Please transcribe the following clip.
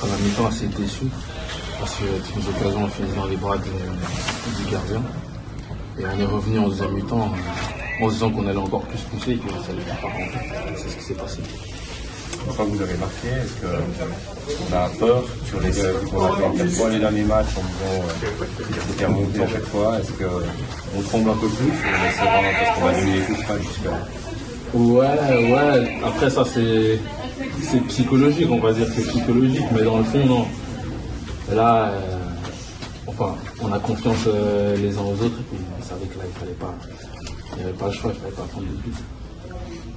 rentré à la mi-temps assez déçu parce que toutes nos occasions ont fini dans les bras de- du gardien. Et on est revenu en deuxième mi-temps en se disant qu'on allait encore plus pousser et que ça allait pas rentrer. C'est ce qui s'est passé. Que vous avez marqué, est-ce qu'on a peur sur les deux fois les derniers matchs en disant euh, qu'il faire monter à chaque fois Est-ce qu'on tremble un peu plus parce qu'on va donner les coups pas jusqu'à Ouais, ouais. Après, ça, c'est c'est psychologique, on va dire. C'est psychologique, mais dans le fond, non. Là, euh, enfin, on a confiance euh, les uns aux autres et puis on savait que là, il fallait pas. Il n'y avait pas le choix, il fallait pas prendre de but.